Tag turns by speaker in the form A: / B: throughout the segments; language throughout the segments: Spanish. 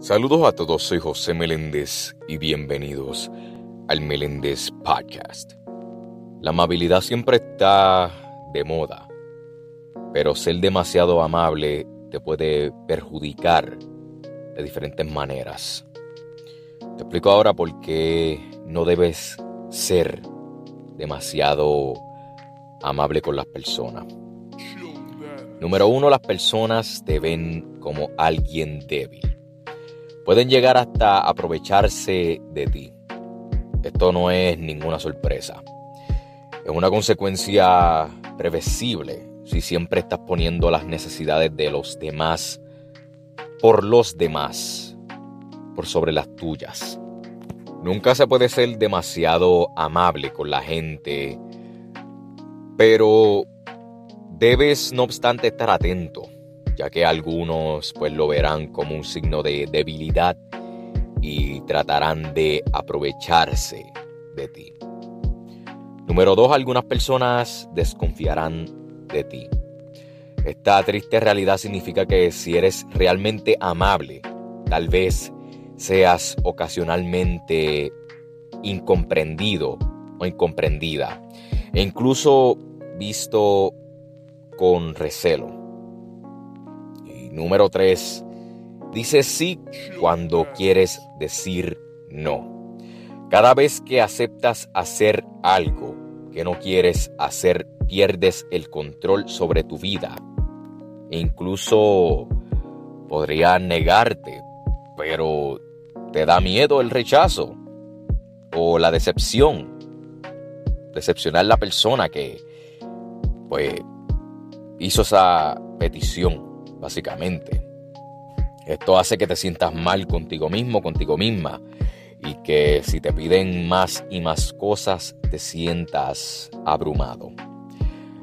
A: Saludos a todos, soy José Meléndez y bienvenidos al Meléndez Podcast. La amabilidad siempre está de moda, pero ser demasiado amable te puede perjudicar de diferentes maneras. Te explico ahora por qué no debes ser demasiado amable con las personas. Número uno, las personas te ven como alguien débil pueden llegar hasta aprovecharse de ti. Esto no es ninguna sorpresa. Es una consecuencia previsible si siempre estás poniendo las necesidades de los demás por los demás, por sobre las tuyas. Nunca se puede ser demasiado amable con la gente, pero debes no obstante estar atento ya que algunos pues lo verán como un signo de debilidad y tratarán de aprovecharse de ti. Número dos, algunas personas desconfiarán de ti. Esta triste realidad significa que si eres realmente amable, tal vez seas ocasionalmente incomprendido o incomprendida e incluso visto con recelo. Número 3. Dice sí cuando quieres decir no. Cada vez que aceptas hacer algo que no quieres hacer, pierdes el control sobre tu vida. Incluso podría negarte, pero te da miedo el rechazo o la decepción. Decepcionar a la persona que pues hizo esa petición básicamente. Esto hace que te sientas mal contigo mismo, contigo misma, y que si te piden más y más cosas, te sientas abrumado.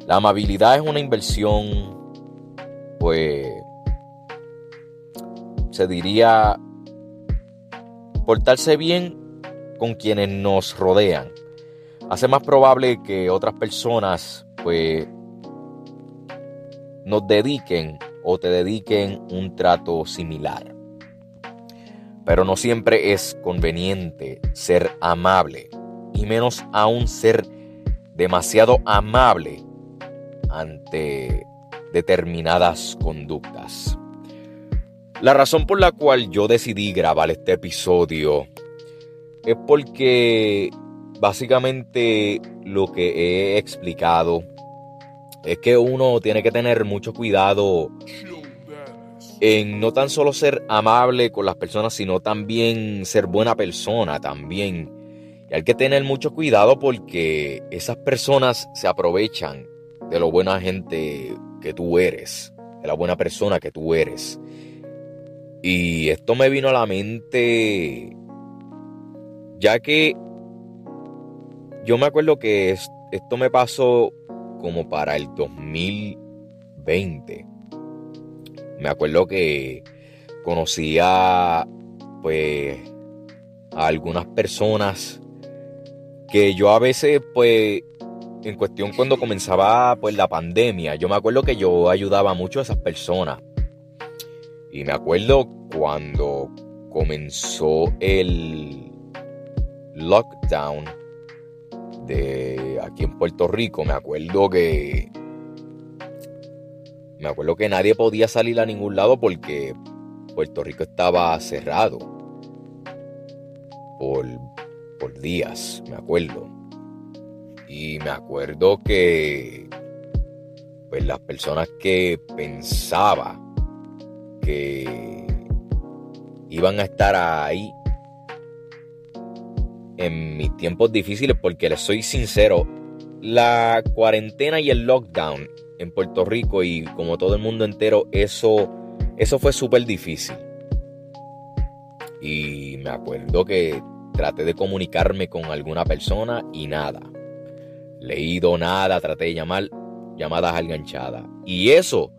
A: La amabilidad es una inversión, pues, se diría, portarse bien con quienes nos rodean. Hace más probable que otras personas, pues, nos dediquen o te dediquen un trato similar. Pero no siempre es conveniente ser amable y menos aún ser demasiado amable ante determinadas conductas. La razón por la cual yo decidí grabar este episodio es porque básicamente lo que he explicado es que uno tiene que tener mucho cuidado en no tan solo ser amable con las personas, sino también ser buena persona también. Y hay que tener mucho cuidado porque esas personas se aprovechan de lo buena gente que tú eres, de la buena persona que tú eres. Y esto me vino a la mente ya que yo me acuerdo que esto me pasó como para el 2020. Me acuerdo que conocía pues a algunas personas que yo a veces pues en cuestión cuando comenzaba pues la pandemia, yo me acuerdo que yo ayudaba mucho a esas personas. Y me acuerdo cuando comenzó el lockdown de aquí en Puerto Rico, me acuerdo que me acuerdo que nadie podía salir a ningún lado porque Puerto Rico estaba cerrado por, por días, me acuerdo. Y me acuerdo que pues las personas que pensaba que iban a estar ahí en mis tiempos difíciles porque les soy sincero, la cuarentena y el lockdown en Puerto Rico y como todo el mundo entero, eso, eso fue súper difícil. Y me acuerdo que traté de comunicarme con alguna persona y nada. Leído nada, traté de llamar llamadas enganchadas. Y eso,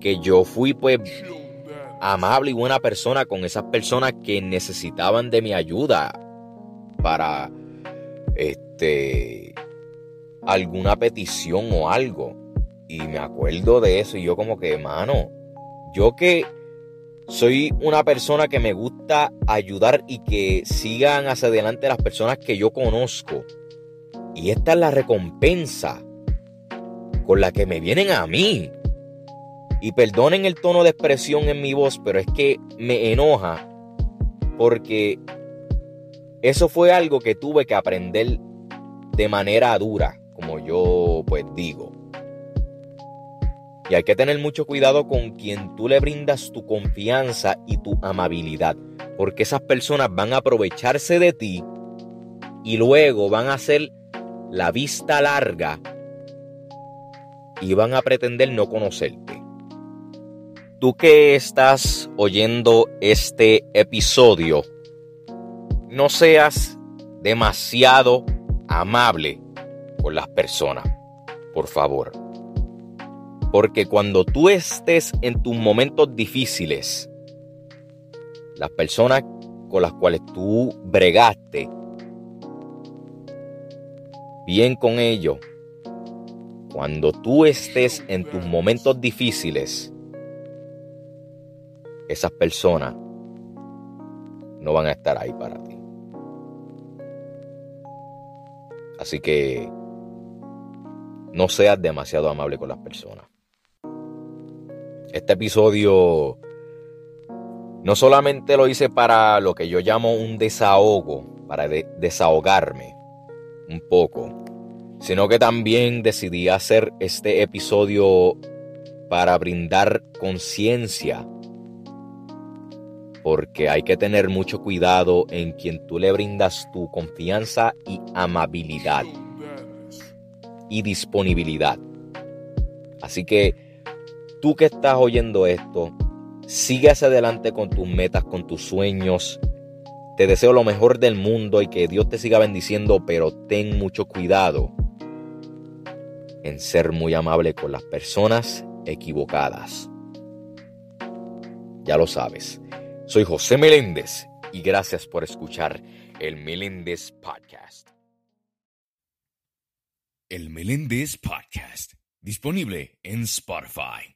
A: que yo fui pues amable y buena persona con esas personas que necesitaban de mi ayuda para este alguna petición o algo. Y me acuerdo de eso y yo como que, mano, yo que soy una persona que me gusta ayudar y que sigan hacia adelante las personas que yo conozco. Y esta es la recompensa con la que me vienen a mí. Y perdonen el tono de expresión en mi voz, pero es que me enoja porque eso fue algo que tuve que aprender de manera dura, como yo pues digo. Y hay que tener mucho cuidado con quien tú le brindas tu confianza y tu amabilidad, porque esas personas van a aprovecharse de ti y luego van a hacer la vista larga y van a pretender no conocerte. Tú que estás oyendo este episodio, no seas demasiado amable con las personas, por favor. Porque cuando tú estés en tus momentos difíciles, las personas con las cuales tú bregaste, bien con ellos, cuando tú estés en tus momentos difíciles, esas personas no van a estar ahí para ti. Así que no seas demasiado amable con las personas. Este episodio no solamente lo hice para lo que yo llamo un desahogo, para desahogarme un poco, sino que también decidí hacer este episodio para brindar conciencia, porque hay que tener mucho cuidado en quien tú le brindas tu confianza y amabilidad y disponibilidad. Así que tú que estás oyendo esto, sigue hacia adelante con tus metas, con tus sueños. Te deseo lo mejor del mundo y que Dios te siga bendiciendo, pero ten mucho cuidado en ser muy amable con las personas equivocadas. Ya lo sabes. Soy José Meléndez y gracias por escuchar el Meléndez Podcast.
B: El Meléndez Podcast, disponible en Spotify.